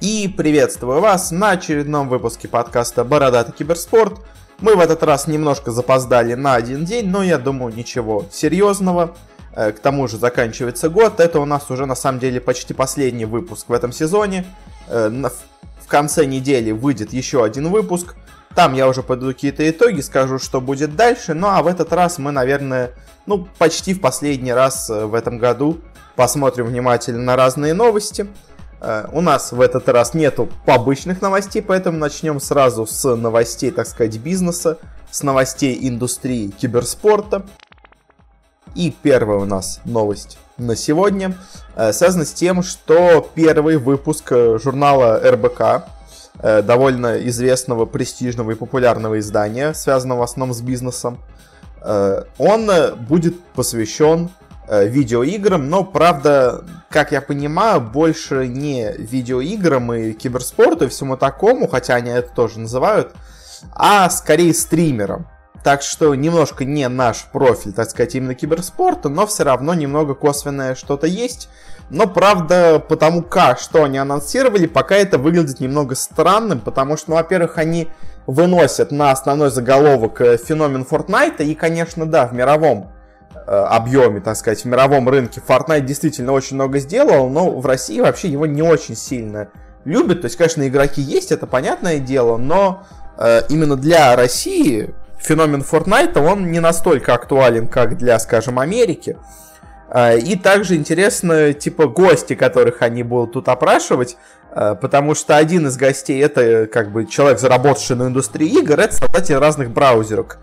И приветствую вас на очередном выпуске подкаста «Бородатый киберспорт». Мы в этот раз немножко запоздали на один день, но я думаю ничего серьезного. Э, к тому же заканчивается год, это у нас уже на самом деле почти последний выпуск в этом сезоне. Э, в конце недели выйдет еще один выпуск. Там я уже подведу какие-то итоги, скажу, что будет дальше. Ну а в этот раз мы, наверное, ну почти в последний раз э, в этом году посмотрим внимательно на разные новости. Э, у нас в этот раз нету побочных новостей, поэтому начнем сразу с новостей, так сказать, бизнеса, с новостей индустрии киберспорта. И первая у нас новость на сегодня э, связана с тем, что первый выпуск э, журнала РБК, довольно известного, престижного и популярного издания, связанного в основном с бизнесом, он будет посвящен видеоиграм, но, правда, как я понимаю, больше не видеоиграм и киберспорту и всему такому, хотя они это тоже называют, а скорее стримерам. Так что немножко не наш профиль, так сказать, именно киберспорта, но все равно немного косвенное что-то есть. Но, правда, потому как, что они анонсировали, пока это выглядит немного странным, потому что, ну, во-первых, они выносят на основной заголовок э, феномен Fortnite, и, конечно, да, в мировом Э, объеме, так сказать, в мировом рынке Fortnite действительно очень много сделал, но в России вообще его не очень сильно любят. То есть, конечно, игроки есть, это понятное дело, но э, именно для России феномен Fortnite, он не настолько актуален, как для, скажем, Америки. Э, и также интересно, типа, гости, которых они будут тут опрашивать, э, потому что один из гостей это, как бы, человек, заработавший на индустрии игр, это создатель разных браузерок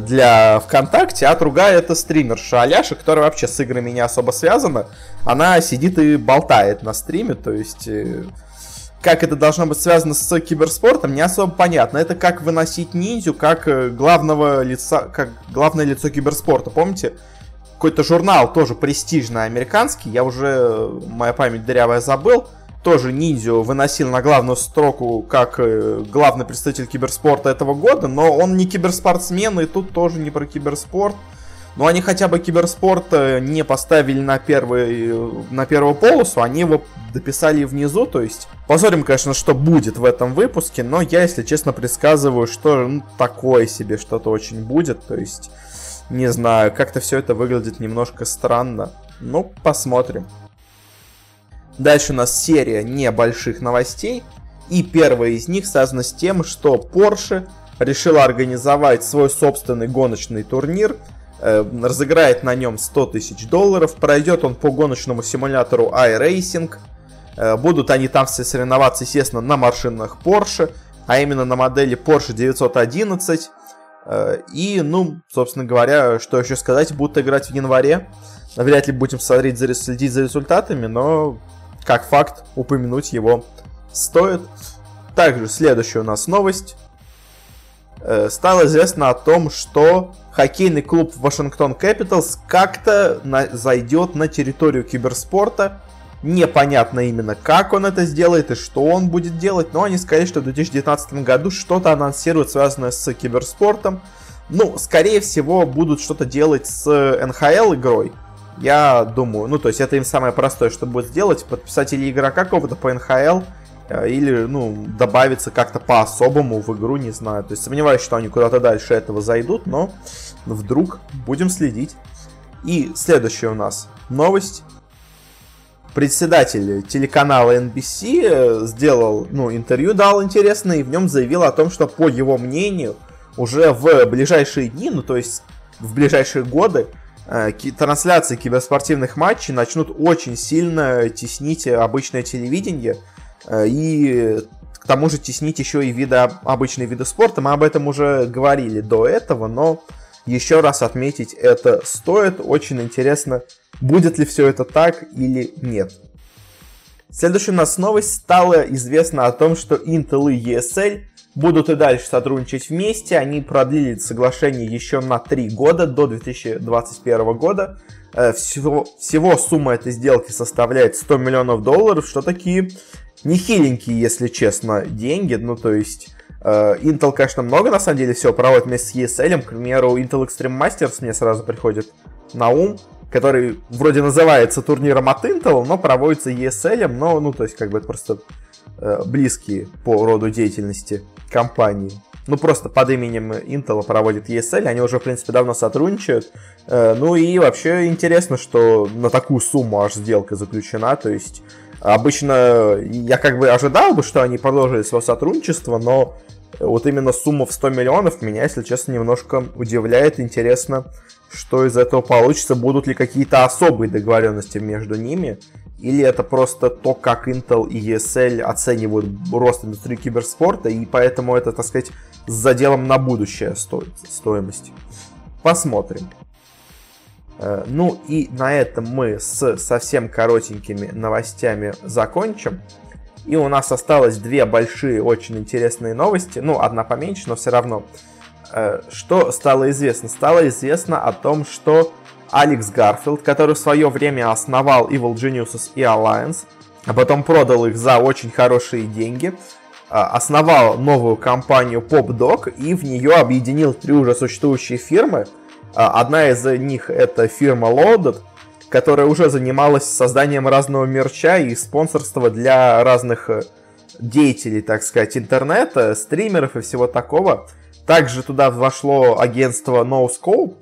для ВКонтакте, а другая это стримерша Аляша, которая вообще с играми не особо связана. Она сидит и болтает на стриме, то есть э, как это должно быть связано с киберспортом, не особо понятно. Это как выносить ниндзю, как э, главного лица, как главное лицо киберспорта. Помните? Какой-то журнал тоже престижный американский, я уже, э, моя память дырявая, забыл тоже ниндзю выносил на главную строку как э, главный представитель киберспорта этого года, но он не киберспортсмен, и тут тоже не про киберспорт. Но они хотя бы киберспорт э, не поставили на, первый, на первую полосу, они его дописали внизу, то есть посмотрим, конечно, что будет в этом выпуске, но я, если честно, предсказываю, что ну, такое себе что-то очень будет, то есть, не знаю, как-то все это выглядит немножко странно. Ну, посмотрим. Дальше у нас серия небольших новостей. И первая из них связана с тем, что Porsche решила организовать свой собственный гоночный турнир. Э, разыграет на нем 100 тысяч долларов. Пройдет он по гоночному симулятору iRacing. Э, будут они там все соревноваться, естественно, на машинах Porsche. А именно на модели Porsche 911. Э, и, ну, собственно говоря, что еще сказать, будут играть в январе. Вряд ли будем смотреть, следить за результатами, но как факт, упомянуть его стоит. Также следующая у нас новость. Э, стало известно о том, что хоккейный клуб Вашингтон Capitals как-то на, зайдет на территорию киберспорта. Непонятно именно, как он это сделает и что он будет делать, но они сказали, что в 2019 году что-то анонсируют, связанное с киберспортом. Ну, скорее всего, будут что-то делать с НХЛ игрой. Я думаю, ну, то есть это им самое простое, что будет сделать, подписать или игрока какого-то по НХЛ, э, или, ну, добавиться как-то по-особому в игру, не знаю. То есть сомневаюсь, что они куда-то дальше этого зайдут, но вдруг будем следить. И следующая у нас новость. Председатель телеканала NBC э, сделал, ну, интервью дал интересное, и в нем заявил о том, что, по его мнению, уже в ближайшие дни, ну, то есть в ближайшие годы, трансляции киберспортивных матчей начнут очень сильно теснить обычное телевидение э, и к тому же теснить еще и виды, обычные виды спорта. Мы об этом уже говорили до этого, но еще раз отметить это стоит. Очень интересно, будет ли все это так или нет. Следующая у нас новость стало известно о том, что Intel и ESL будут и дальше сотрудничать вместе. Они продлили соглашение еще на 3 года, до 2021 года. Э, всего, всего сумма этой сделки составляет 100 миллионов долларов, что такие нехиленькие, если честно, деньги. Ну, то есть... Э, Intel, конечно, много, на самом деле, всего проводит вместе с ESL. К примеру, Intel Extreme Masters мне сразу приходит на ум, который вроде называется турниром от Intel, но проводится ESL, но, ну, то есть, как бы это просто близкие по роду деятельности компании. Ну, просто под именем Intel проводит ESL, они уже, в принципе, давно сотрудничают. Э, ну и вообще интересно, что на такую сумму аж сделка заключена, то есть обычно я как бы ожидал бы, что они продолжили свое сотрудничество, но вот именно сумма в 100 миллионов меня, если честно, немножко удивляет. Интересно, что из этого получится, будут ли какие-то особые договоренности между ними, или это просто то, как Intel и ESL оценивают рост индустрии киберспорта, и поэтому это, так сказать, с заделом на будущее стоит, стоимость. Посмотрим. Э, ну и на этом мы с совсем коротенькими новостями закончим. И у нас осталось две большие, очень интересные новости. Ну, одна поменьше, но все равно. Э, что стало известно? Стало известно о том, что Алекс Гарфилд, который в свое время основал Evil Geniuses и Alliance, а потом продал их за очень хорошие деньги, э, основал новую компанию PopDog и в нее объединил три уже существующие фирмы. Э, одна из них это фирма Loaded, которая уже занималась созданием разного мерча и спонсорства для разных э, деятелей, так сказать, интернета, стримеров и всего такого. Также туда вошло агентство NoScope,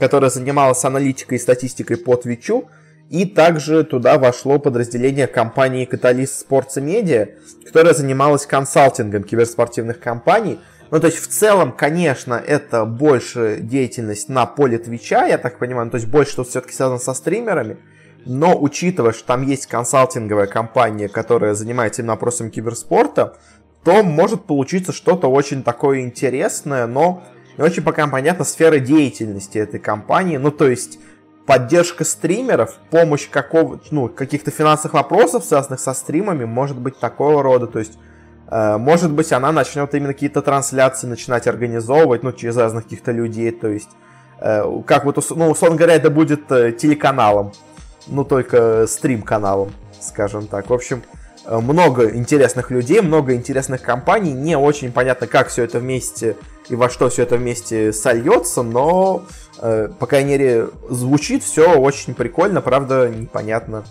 которое занималось аналитикой и статистикой по Твичу, и также туда вошло подразделение компании Catalyst Sports Media, которое занималось консалтингом киберспортивных компаний, ну, то есть, в целом, конечно, это больше деятельность на поле Твича, я так понимаю, ну, то есть, больше что все-таки связано со стримерами, но учитывая, что там есть консалтинговая компания, которая занимается именно вопросами киберспорта, то может получиться что-то очень такое интересное, но не очень пока понятна сфера деятельности этой компании. Ну, то есть, поддержка стримеров, помощь какого, ну, каких-то финансовых вопросов, связанных со стримами, может быть такого рода. То есть, Э, может быть, она начнет именно какие-то трансляции начинать организовывать, ну, через разных каких-то людей, то есть, э, как вот, ну, условно говоря, это будет э, телеканалом, ну, только стрим-каналом, скажем так. В общем, много интересных людей, много интересных компаний, не очень понятно, как все это вместе и во что все это вместе сольется, но, по крайней мере, звучит все очень прикольно, правда, непонятно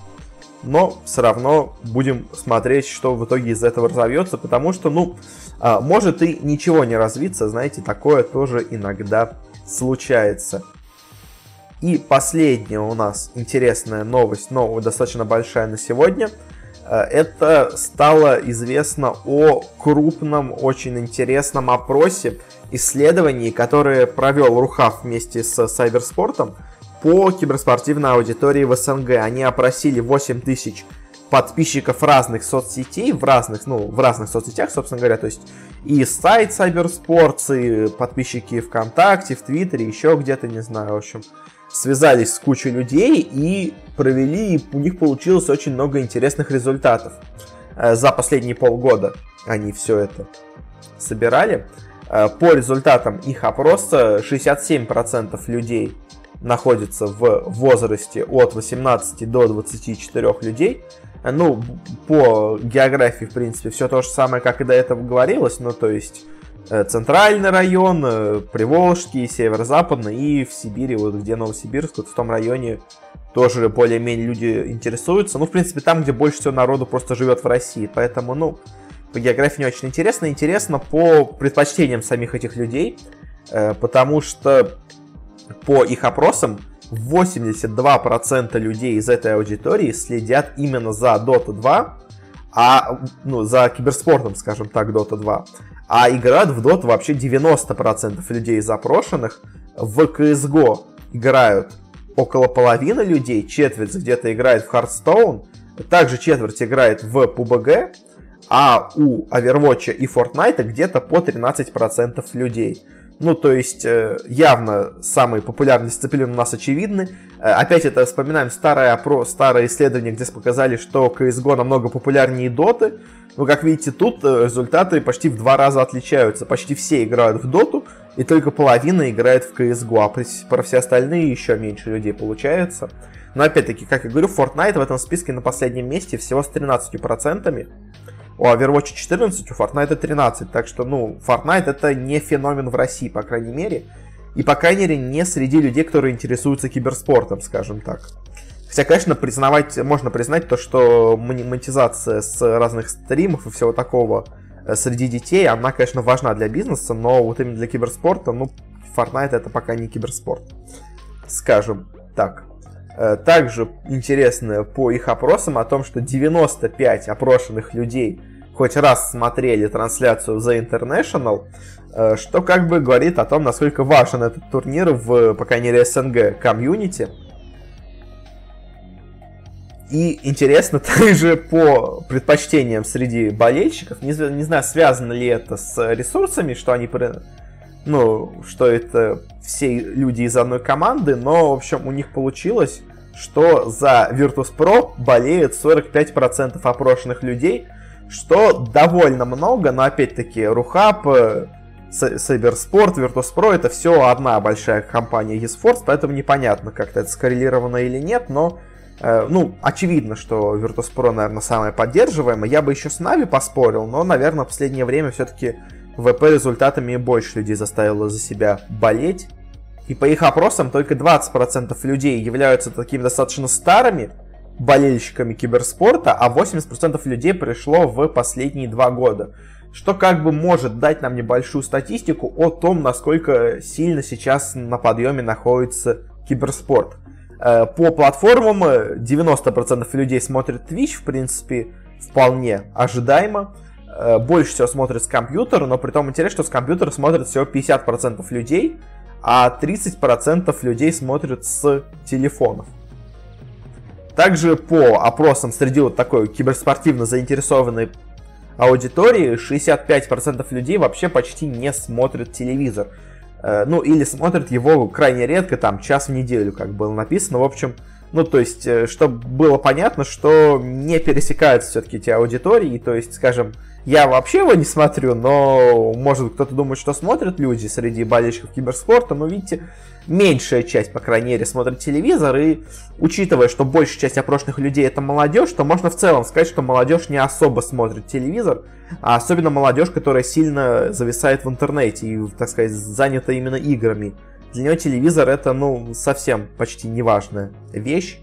но все равно будем смотреть, что в итоге из этого разовьется, потому что, ну, а, может и ничего не развиться, знаете, такое тоже иногда случается. И последняя у нас интересная новость, но достаточно большая на сегодня. А, это стало известно о крупном, очень интересном опросе, исследований, которое провел Рухав вместе с Сайберспортом по киберспортивной аудитории в СНГ. Они опросили 8 тысяч подписчиков разных соцсетей, в разных, ну, в разных соцсетях, собственно говоря, то есть и сайт Cybersports, и подписчики ВКонтакте, в Твиттере, еще где-то, не знаю, в общем, связались с кучей людей и провели, и у них получилось очень много интересных результатов. Э, за последние полгода они все это собирали. Э, по результатам их опроса 67% людей находится в возрасте от 18 до 24 людей. Ну, по географии, в принципе, все то же самое, как и до этого говорилось, ну, то есть э, центральный район, э, Приволжский, северо-западный и в Сибири, вот где Новосибирск, вот в том районе тоже более-менее люди интересуются. Ну, в принципе, там, где больше всего народу просто живет в России, поэтому, ну, по географии не очень интересно. Интересно по предпочтениям самих этих людей, э, потому что по их опросам 82% людей из этой аудитории следят именно за Dota 2, а, ну, за киберспортом, скажем так, Dota 2. А играют в Dota вообще 90% людей запрошенных. В CSGO играют около половины людей, четверть где-то играет в Hearthstone, также четверть играет в PUBG, а у Overwatch и Fortnite где-то по 13% людей. Ну, то есть, э, явно самые популярные дисциплины у нас очевидны. Э, опять это вспоминаем старое, про, старое исследование, где показали, что CSGO намного популярнее Доты. Но, как видите, тут э, результаты почти в два раза отличаются. Почти все играют в Доту, и только половина играет в CSGO, а про все остальные еще меньше людей получается. Но, опять-таки, как я говорю, Fortnite в этом списке на последнем месте всего с 13% у Overwatch 14, у Fortnite 13. Так что, ну, Fortnite это не феномен в России, по крайней мере. И, по крайней мере, не среди людей, которые интересуются киберспортом, скажем так. Хотя, конечно, признавать, можно признать то, что монетизация с разных стримов и всего такого э, среди детей, она, конечно, важна для бизнеса, но вот именно для киберспорта, ну, Fortnite это пока не киберспорт. Скажем так. Э, также интересно по их опросам о том, что 95 опрошенных людей хоть раз смотрели трансляцию The International, э, что как бы говорит о том, насколько важен этот турнир в, по крайней мере, СНГ комьюнити. И интересно также по предпочтениям среди болельщиков, не, не знаю, связано ли это с ресурсами, что они, ну, что это все люди из одной команды, но, в общем, у них получилось, что за Virtus.pro болеют 45% опрошенных людей, что довольно много, но опять-таки Рухаб, Cybersport, Virtus.pro это все одна большая компания eSports, поэтому непонятно, как-то это скоррелировано или нет, но Э, ну, очевидно, что Virtus.pro, наверное, самая поддерживаемая. Я бы еще с Нави поспорил, но, наверное, в последнее время все-таки ВП результатами больше людей заставило за себя болеть. И по их опросам только 20% людей являются такими достаточно старыми болельщиками киберспорта, а 80% людей пришло в последние два года. Что как бы может дать нам небольшую статистику о том, насколько сильно сейчас на подъеме находится киберспорт. Э, по платформам 90% э, людей смотрят Twitch, в принципе, вполне ожидаемо. Э, больше всего смотрят с компьютера, но при том интересно, что с компьютера смотрят всего 50% людей, а 30% людей смотрят с телефонов. Также по опросам среди вот такой киберспортивно заинтересованной аудитории 65% людей вообще почти не смотрят телевизор. Э, ну, или смотрят его крайне редко, там, час в неделю, как было написано. В общем, ну, то есть, э, чтобы было понятно, что не пересекаются все-таки эти аудитории, то есть, скажем, я вообще его не смотрю, но, может, кто-то думает, что смотрят люди среди болельщиков киберспорта, но, видите, меньшая часть, по крайней мере, смотрит телевизор, и учитывая, что большая часть опрошенных людей это молодежь, то можно в целом сказать, что молодежь не особо смотрит телевизор, а особенно молодежь, которая сильно зависает в интернете и, так сказать, занята именно играми. Для нее телевизор это, ну, совсем почти неважная вещь.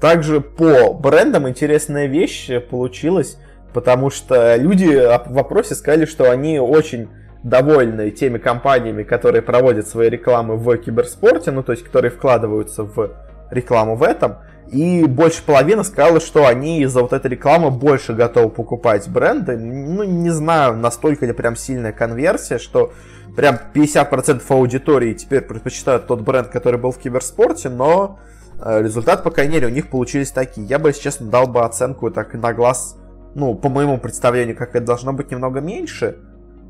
Также по брендам интересная вещь получилась, потому что люди в вопросе сказали, что они очень довольны теми компаниями, которые проводят свои рекламы в киберспорте, ну то есть которые вкладываются в рекламу в этом. И больше половины сказала, что они из-за вот этой рекламы больше готовы покупать бренды. Ну, не знаю, настолько ли прям сильная конверсия, что прям 50% аудитории теперь предпочитают тот бренд, который был в киберспорте, но э, результат, по крайней мере, у них получились такие. Я бы, если честно, дал бы оценку так на глаз, ну, по моему представлению, как это должно быть немного меньше,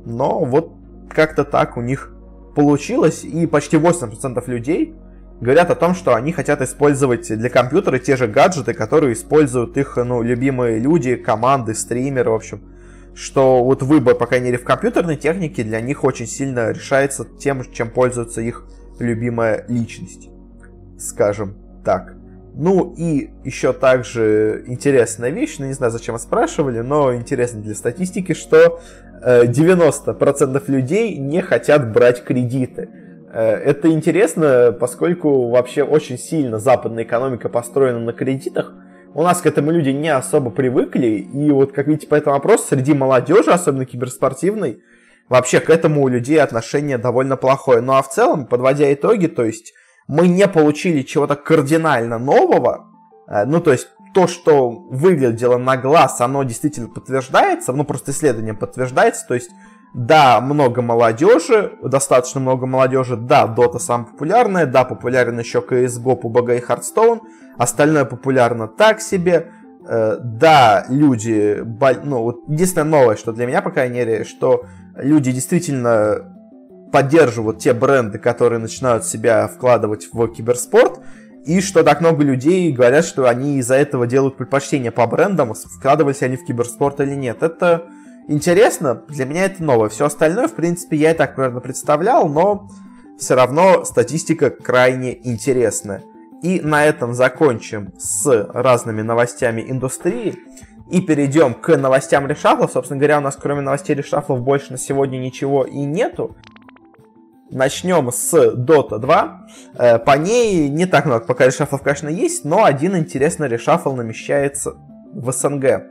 но вот как-то так у них получилось, и почти 80% людей говорят о том, что они хотят использовать для компьютера те же гаджеты, которые используют их ну, любимые люди, команды, стримеры, в общем. Что вот выбор, по крайней мере, в компьютерной технике для них очень сильно решается тем, чем пользуется их любимая личность. Скажем так. Ну и еще также интересная вещь, ну не знаю, зачем спрашивали, но интересно для статистики, что 90% э, людей не хотят брать кредиты. Э, это интересно, поскольку вообще очень сильно западная экономика построена на кредитах. У нас к этому люди не особо привыкли, и вот, как видите, по этому вопросу среди молодежи, особенно киберспортивной, вообще к этому у людей отношение довольно плохое. Ну а в целом, подводя итоги, то есть мы не получили чего-то кардинально нового, э, ну то есть то, что выглядело на глаз, оно действительно подтверждается, ну просто исследованием подтверждается, то есть да, много молодежи, достаточно много молодежи, да, Dota самая популярная, да, популярен еще CSGO, PUBG и Hearthstone, остальное популярно так себе, э, да, люди, ну, вот единственное новое, что для меня, по крайней мере, что люди действительно поддерживают те бренды, которые начинают себя вкладывать в киберспорт, и что так много людей говорят, что они из-за этого делают предпочтение по брендам, вкладывались они в киберспорт или нет. Это интересно, для меня это новое. Все остальное, в принципе, я и так примерно представлял, но все равно статистика крайне интересная. И на этом закончим с разными новостями индустрии. И перейдем к новостям решафлов. Собственно говоря, у нас кроме новостей решафлов больше на сегодня ничего и нету. Начнем с Dota 2. Э, по ней не так много пока решафлов, конечно, есть, но один интересный решафл намещается в СНГ.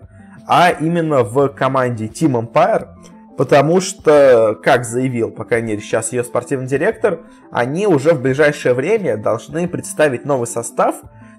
А именно в команде Team Empire. Потому что, как заявил, по крайней мере, сейчас ее спортивный директор, они уже в ближайшее время должны представить новый состав.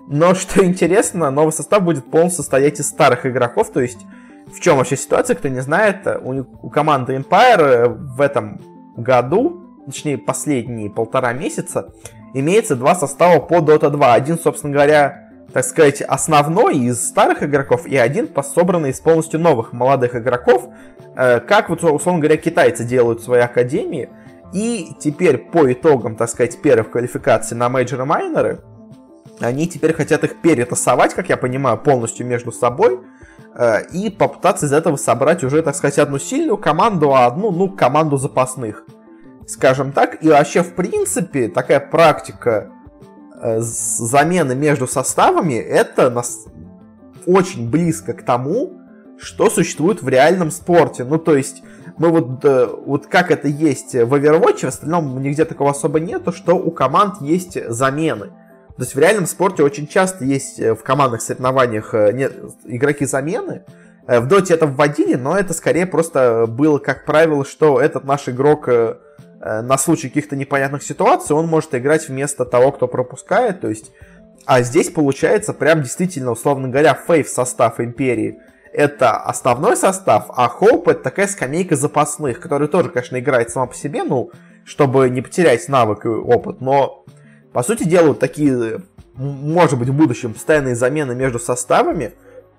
Но, что интересно, новый состав будет полностью состоять из старых игроков, то есть в чем вообще ситуация, кто не знает, у, у команды Empire в этом году точнее последние полтора месяца, имеется два состава по Dota 2. Один, собственно говоря, так сказать, основной из старых игроков, и один собранный из полностью новых молодых игроков, э, как вот, условно говоря, китайцы делают свои академии. И теперь по итогам, так сказать, первых квалификаций на мейджоры майнеры, они теперь хотят их перетасовать, как я понимаю, полностью между собой, э, и попытаться из этого собрать уже, так сказать, одну сильную команду, а одну, ну, команду запасных скажем так. И вообще, в принципе, такая практика э, замены между составами, это нас очень близко к тому, что существует в реальном спорте. Ну, то есть, мы вот, э, вот как это есть в Overwatch, в остальном нигде такого особо нету, что у команд есть замены. То есть в реальном спорте очень часто есть э, в командных соревнованиях нет, игроки замены. В доте это вводили, но это скорее просто было как правило, что этот наш игрок на случай каких-то непонятных ситуаций он может играть вместо того, кто пропускает, то есть... А здесь получается прям действительно, условно говоря, фейв состав Империи это основной состав, а Хоуп это такая скамейка запасных, которая тоже, конечно, играет сама по себе, ну, чтобы не потерять навык и опыт, но, по сути дела, вот такие, может быть, в будущем постоянные замены между составами,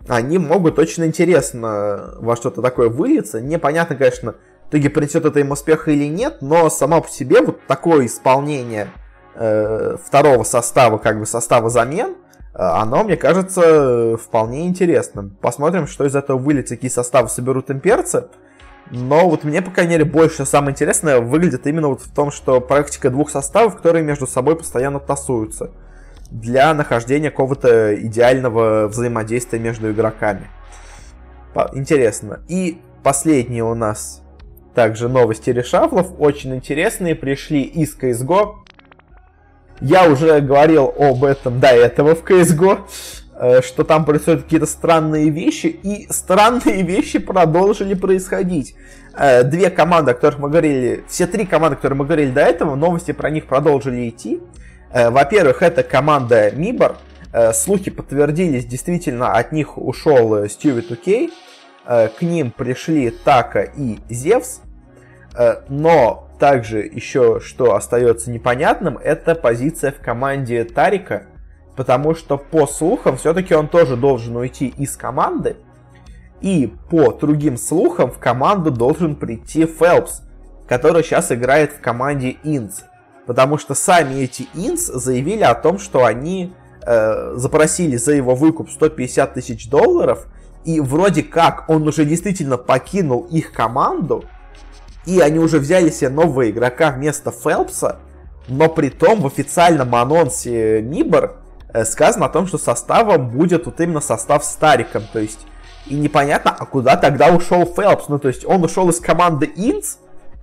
они могут очень интересно во что-то такое вылиться. Непонятно, конечно, итоге принесет это им успех или нет, но само по себе вот такое исполнение э, второго состава, как бы состава замен, э, оно, мне кажется, вполне интересным. Посмотрим, что из этого выльется, какие составы соберут имперцы. Но вот мне, по крайней мере, больше самое интересное выглядит именно вот в том, что практика двух составов, которые между собой постоянно тасуются для нахождения какого-то идеального взаимодействия между игроками. Интересно. И последний у нас также новости решафлов, очень интересные, пришли из CSGO. Я уже говорил об этом до этого в CSGO, э, что там происходят какие-то странные вещи, и странные вещи продолжили происходить. Э, две команды, о которых мы говорили, все три команды, о которых мы говорили до этого, новости про них продолжили идти. Э, во-первых, это команда Мибор. Слухи подтвердились, действительно, от них ушел Стюви 2K. Э, к ним пришли Така и Зевс, э, но также еще что остается непонятным, это позиция в команде Тарика, потому что по слухам все-таки он тоже должен уйти из команды, и по другим слухам в команду должен прийти Фелпс, который сейчас играет в команде Инц. Потому что сами эти Инц заявили о том, что они э, запросили за его выкуп 150 тысяч долларов – и вроде как он уже действительно покинул их команду, и они уже взяли себе нового игрока вместо Фелпса, но при том в официальном анонсе Нибор э, сказано о том, что составом будет вот именно состав Стариком, то есть и непонятно, а куда тогда ушел Фелпс, ну то есть он ушел из команды Инц,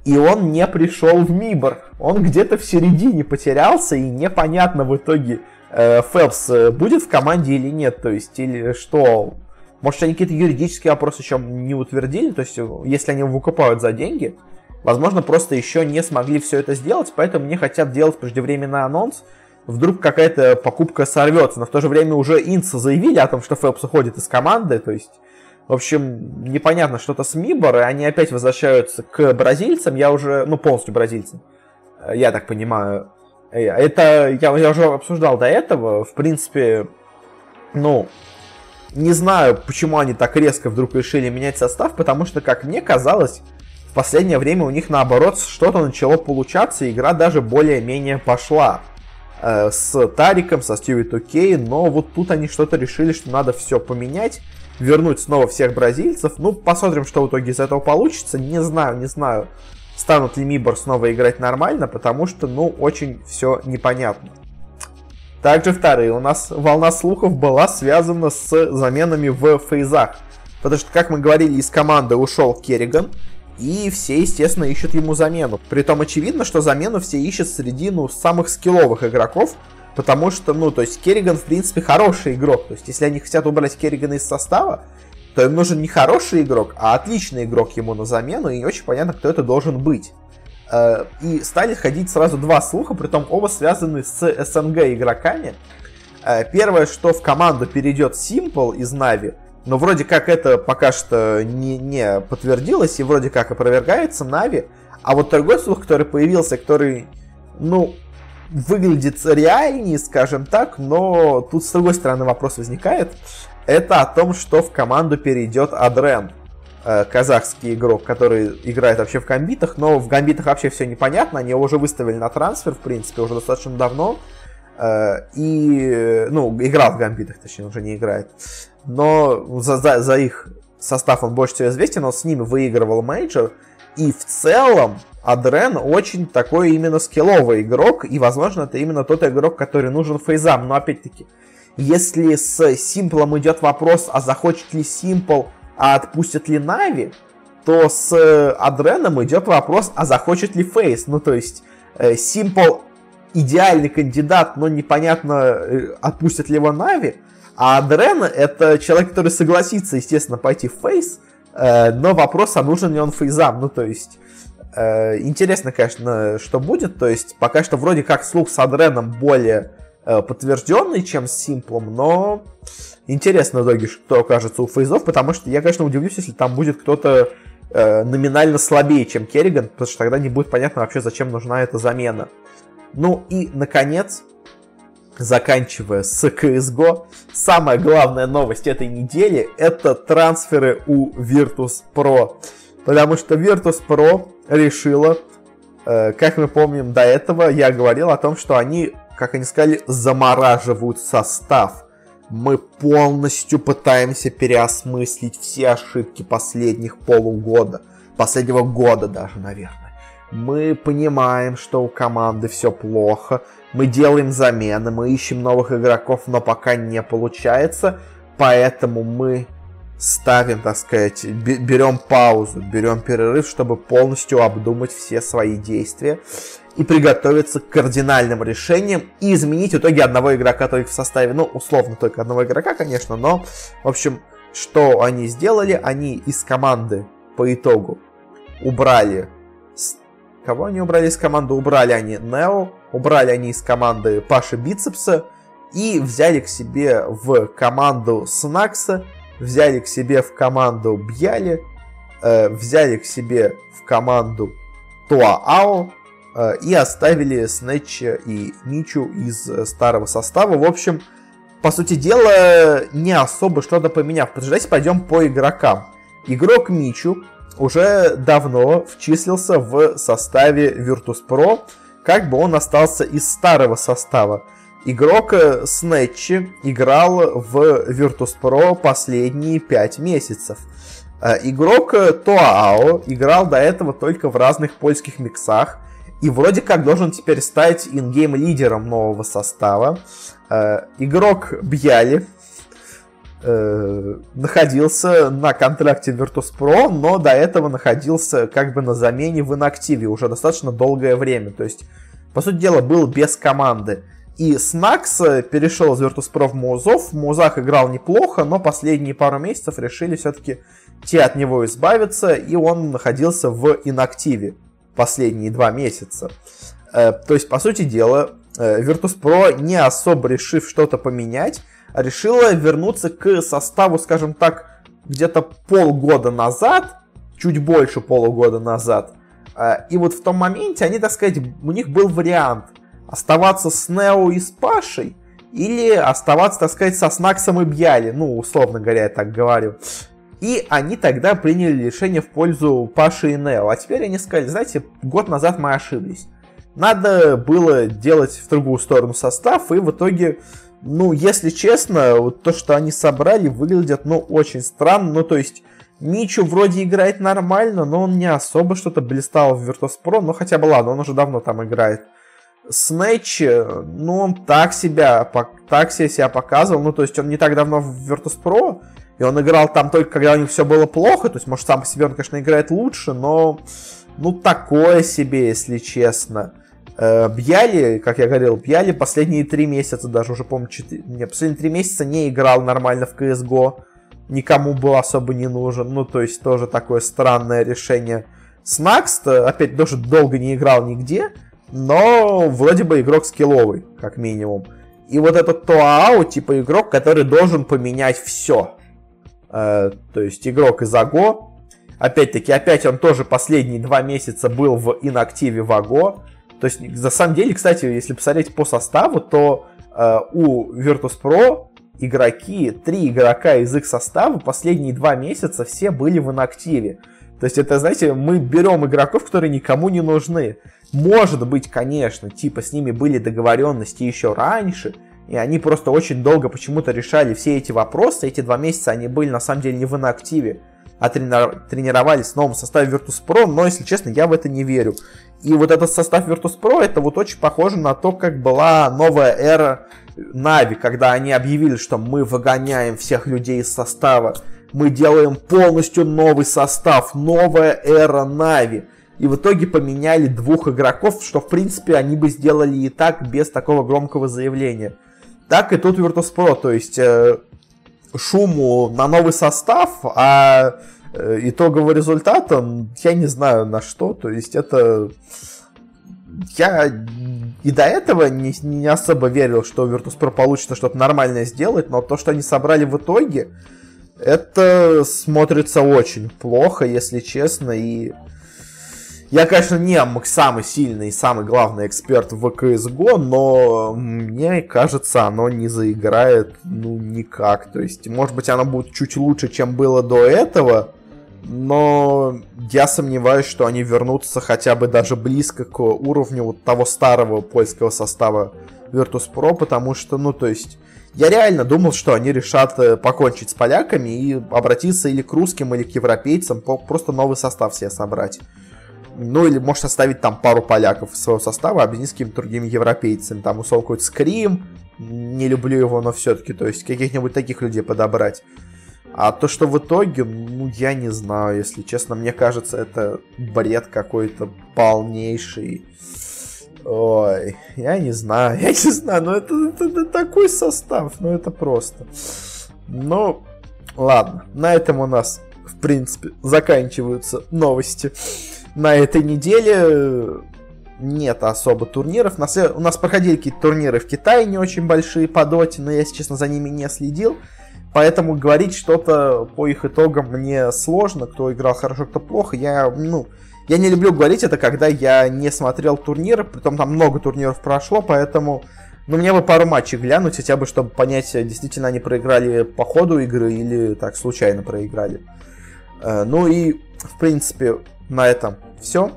и он не пришел в Мибор, он где-то в середине потерялся, и непонятно в итоге, э, Фелпс э, будет в команде или нет, то есть или что, может, они какие-то юридические вопросы еще не утвердили, то есть, если они выкупают за деньги, возможно, просто еще не смогли все это сделать, поэтому не хотят делать преждевременный анонс. Вдруг какая-то покупка сорвется, но в то же время уже Инца заявили о том, что Фелпс уходит из команды, то есть, в общем, непонятно что-то с Мибор, и они опять возвращаются к бразильцам, я уже, ну, полностью бразильцам, я так понимаю. Это я, я уже обсуждал до этого, в принципе, ну, не знаю, почему они так резко вдруг решили менять состав, потому что, как мне казалось, в последнее время у них наоборот что-то начало получаться, и игра даже более-менее пошла э, с Тариком, со Стиви Тукей, но вот тут они что-то решили, что надо все поменять, вернуть снова всех бразильцев. Ну, посмотрим, что в итоге из этого получится. Не знаю, не знаю, станут ли Мибор снова играть нормально, потому что, ну, очень все непонятно. Также вторые. У нас волна слухов была связана с заменами в фейзах. Потому что, как мы говорили, из команды ушел Керриган. и все, естественно, ищут ему замену. Притом очевидно, что замену все ищут среди, ну, самых скилловых игроков, потому что, ну, то есть Керриган, в принципе, хороший игрок. То есть, если они хотят убрать Керригана из состава, то им нужен не хороший игрок, а отличный игрок ему на замену, и не очень понятно, кто это должен быть. Э, и стали ходить сразу два слуха, притом оба связаны с СНГ игроками. Э, первое, что в команду перейдет Simple из Нави, но вроде как это пока что не, не подтвердилось и вроде как опровергается Нави. А вот другой слух, который появился, который, ну, выглядит реальнее, скажем так, но тут с другой стороны вопрос возникает. Это о том, что в команду перейдет Адрен, казахский игрок, который играет вообще в гамбитах, но в гамбитах вообще все непонятно, они его уже выставили на трансфер, в принципе, уже достаточно давно. Э, и, ну, играл в гамбитах, точнее, уже не играет. Но за, за, за их состав он больше всего известен, он с ними выигрывал мейджор. И в целом Адрен очень такой именно скилловый игрок, и, возможно, это именно тот игрок, который нужен фейзам. Но, опять-таки, если с Симплом идет вопрос, а захочет ли Симпл, а отпустят ли Нави, то с Адреном идет вопрос, а захочет ли FaZe. Ну, то есть, Симпл идеальный кандидат, но непонятно, э, отпустят ли его Нави. Адрен это человек, который согласится, естественно, пойти в FaZe, э, но вопрос, а нужен ли он фейзам. Ну, то есть, э, интересно, конечно, что будет. То есть, пока что вроде как слух с Адреном более подтвержденный, чем с Симплом, но интересно в итоге, что окажется у фейзов, потому что я, конечно, удивлюсь, если там будет кто-то номинально слабее, чем Керриган, потому что тогда не будет понятно вообще, зачем нужна эта замена. Ну и, наконец, заканчивая с CSGO, самая главная новость этой недели это трансферы у Virtus Pro. Потому что Virtus Pro решила, э, как мы помним до этого, я говорил о том, что они, как они сказали, замораживают состав. Мы полностью пытаемся переосмыслить все ошибки последних полугода, последнего года даже, наверное. Мы понимаем, что у команды все плохо. Мы делаем замены, мы ищем новых игроков, но пока не получается. Поэтому мы ставим, так сказать, берем паузу, берем перерыв, чтобы полностью обдумать все свои действия и приготовиться к кардинальным решениям и изменить в итоге одного игрока только в составе. Ну, условно, только одного игрока, конечно, но, в общем, что они сделали? Они из команды по итогу убрали Кого они убрали из команды? Убрали они Нео, убрали они из команды Паши Бицепса и взяли к себе в команду Снакса, взяли к себе в команду Бьяли, э, взяли к себе в команду Туаао э, и оставили Снетча и Мичу из э, старого состава. В общем, по сути дела, не особо что-то поменяв. Давайте пойдем по игрокам. Игрок Мичу уже давно вчислился в составе Virtus.pro, как бы он остался из старого состава. Игрок Снетчи играл в Virtus.pro последние 5 месяцев. Э, игрок Тоао играл до этого только в разных польских миксах и вроде как должен теперь стать ингейм лидером нового состава. Э, игрок Бьяли э, находился на контракте Virtus.pro, но до этого находился как бы на замене в инактиве уже достаточно долгое время. То есть, по сути дела, был без команды. И Снакс перешел из Virtus.pro в Музов. В Музах играл неплохо, но последние пару месяцев решили все-таки те от него избавиться, и он находился в инактиве последние два месяца. Э, то есть, по сути дела, э, Virtus.pro, не особо решив что-то поменять, решила вернуться к составу, скажем так, где-то полгода назад, чуть больше полугода назад. И вот в том моменте они, так сказать, у них был вариант оставаться с Нео и с Пашей, или оставаться, так сказать, со Снаксом и Бьяли, ну, условно говоря, я так говорю. И они тогда приняли решение в пользу Паши и Нео. А теперь они сказали, знаете, год назад мы ошиблись. Надо было делать в другую сторону состав, и в итоге ну, если честно, вот то, что они собрали, выглядит, ну, очень странно. Ну, то есть, Мичу вроде играет нормально, но он не особо что-то блистал в Virtus.pro, но хотя бы ладно, он уже давно там играет. Снэч, ну, он так себя, так себя показывал, ну, то есть он не так давно в Virtus.pro, и он играл там только когда у них все было плохо, то есть, может, сам по себе он, конечно, играет лучше, но, ну, такое себе, если честно. Э, Бьяли, как я говорил, Бьяли последние три месяца, даже уже, помню, 4... не, последние три месяца не играл нормально в CSGO. Никому был особо не нужен. Ну, то есть, тоже такое странное решение. Снакс, опять, тоже долго не играл нигде, но вроде бы игрок скилловый, как минимум. И вот этот Тоао, типа игрок, который должен поменять все. Э, то есть игрок из АГО. Опять-таки, опять он тоже последние два месяца был в инактиве в АГО. То есть, на самом деле, кстати, если посмотреть по составу, то э, у Virtus.pro игроки, три игрока из их состава последние два месяца все были в инактиве. То есть это, знаете, мы берем игроков, которые никому не нужны. Может быть, конечно, типа с ними были договоренности еще раньше, и они просто очень долго почему-то решали все эти вопросы. Эти два месяца они были на самом деле не в инактиве, а тренировались в новом составе Virtus.pro, но, если честно, я в это не верю. И вот этот состав Virtus.pro, это вот очень похоже на то, как была новая эра Нави, когда они объявили, что мы выгоняем всех людей из состава, мы делаем полностью новый состав, новая эра Нави. И в итоге поменяли двух игроков, что в принципе они бы сделали и так без такого громкого заявления. Так и тут Virtus.pro, то есть э, шуму на новый состав, а Э, итоговый результат, он, я не знаю на что, то есть это... Я и до этого не, не особо верил, что Virtus.pro получится что-то нормальное сделать, но то, что они собрали в итоге, это смотрится очень плохо, если честно, и я, конечно, не самый сильный и самый главный эксперт в CSGO, но мне кажется, оно не заиграет ну никак. То есть, может быть, оно будет чуть лучше, чем было до этого, но я сомневаюсь, что они вернутся хотя бы даже близко к уровню вот того старого польского состава Virtus.pro, потому что, ну, то есть, я реально думал, что они решат э, покончить с поляками и обратиться или к русским, или к европейцам, просто новый состав себе собрать. Ну, или, может, оставить там пару поляков из своего состава, объединить с какими-то другими европейцами. Там, условно, какой-то Скрим, не люблю его, но все-таки, то есть, каких-нибудь таких людей подобрать. А то, что в итоге, ну, я не знаю, если честно, мне кажется, это бред какой-то полнейший. Ой, я не знаю, я не знаю, но это, это, это такой состав, ну это просто. Ну, ладно, на этом у нас, в принципе, заканчиваются новости. На этой неделе нет особо турниров. У нас проходили какие-то турниры в Китае не очень большие по доте, но я, если честно, за ними не следил. Поэтому говорить что-то по их итогам мне сложно, кто играл хорошо, кто плохо. Я, ну, я не люблю говорить это, когда я не смотрел турниры, притом там много турниров прошло, поэтому, ну, мне бы пару матчей глянуть, хотя бы, чтобы понять, действительно они проиграли по ходу игры или так случайно проиграли. Э, ну и, в принципе, на этом все.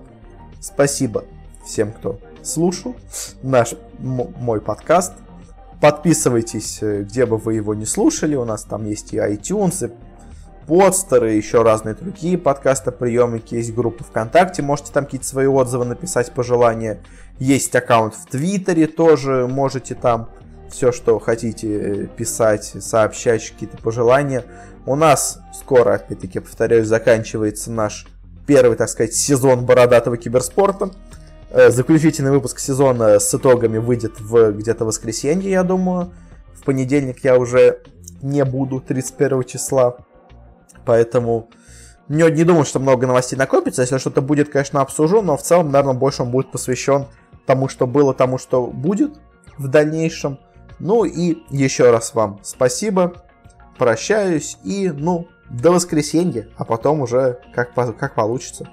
Спасибо всем, кто слушал наш мой подкаст. Подписывайтесь, э, где бы вы его не слушали. У нас там есть и iTunes, и подстеры, еще разные другие подкасты, приемники. Есть группа ВКонтакте, можете там какие-то свои отзывы написать, пожелания. Есть аккаунт в Твиттере тоже, можете там все, что хотите э, писать, сообщать, какие-то пожелания. У нас скоро, опять-таки, повторяю, заканчивается наш первый, так сказать, сезон бородатого киберспорта. Э, заключительный выпуск сезона с итогами выйдет в где-то воскресенье, я думаю. В понедельник я уже не буду 31 числа. Поэтому не, не думаю, что много новостей накопится. Если что-то будет, конечно, обсужу, но в целом, наверное, больше он будет посвящен тому, что было, тому, что будет в дальнейшем. Ну и еще раз вам спасибо. Прощаюсь и, ну, до воскресенья, а потом уже как, как получится.